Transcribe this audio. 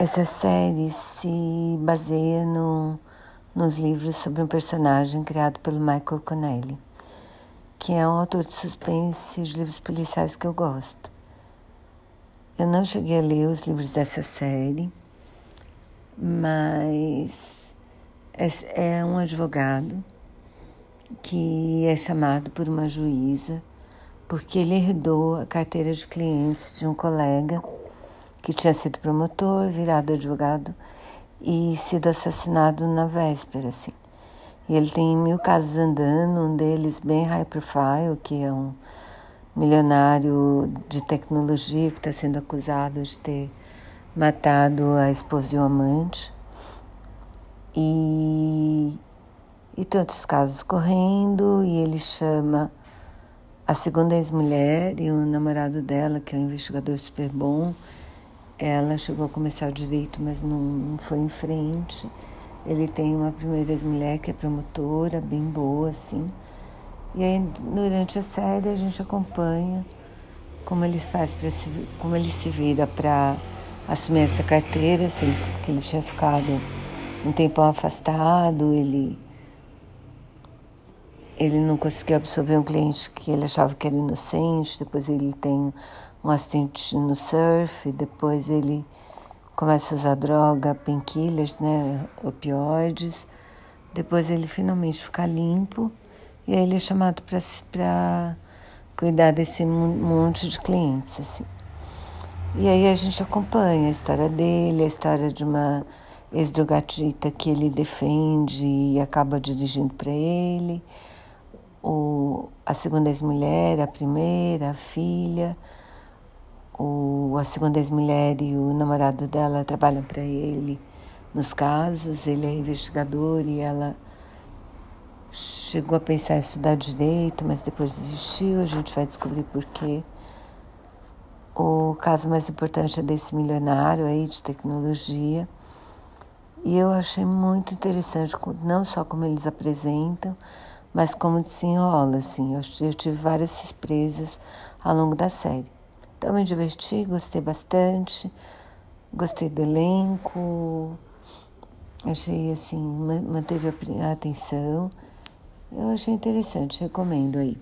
Essa série se baseia no, nos livros sobre um personagem criado pelo Michael Connelly, que é um autor de suspense de livros policiais que eu gosto. Eu não cheguei a ler os livros dessa série, mas é, é um advogado que é chamado por uma juíza porque ele herdou a carteira de clientes de um colega que tinha sido promotor, virado advogado e sido assassinado na véspera, assim. E ele tem mil casos andando, um deles bem high profile, que é um milionário de tecnologia que está sendo acusado de ter matado a esposa de um amante. E, e tantos casos correndo, e ele chama a segunda ex-mulher e o namorado dela, que é um investigador super bom, ela chegou a começar direito, mas não, não foi em frente. Ele tem uma primeira ex-mulher que é promotora, bem boa, assim. E aí, durante a série, a gente acompanha como ele faz para se, como ele se vira para assumir essa carteira, se ele, porque ele tinha ficado um tempão afastado, ele ele não conseguiu absorver um cliente que ele achava que era inocente, depois ele tem um acidente no surf, depois ele começa a usar droga, painkillers, né, opioides, depois ele finalmente fica limpo e aí ele é chamado para cuidar desse monte de clientes, assim. E aí a gente acompanha a história dele, a história de uma ex-drogatita que ele defende e acaba dirigindo para ele, o, a segunda ex-mulher, a primeira, a filha, o, a segunda ex-mulher e o namorado dela trabalham para ele nos casos, ele é investigador e ela chegou a pensar em estudar direito, mas depois desistiu, a gente vai descobrir por quê. O caso mais importante é desse milionário aí de tecnologia. E eu achei muito interessante, não só como eles apresentam, mas como desenrola, assim. Eu, eu tive várias surpresas ao longo da série. Então me diverti, gostei bastante, gostei do elenco, achei assim, manteve a, atenção. Eu achei interessante, recomendo aí.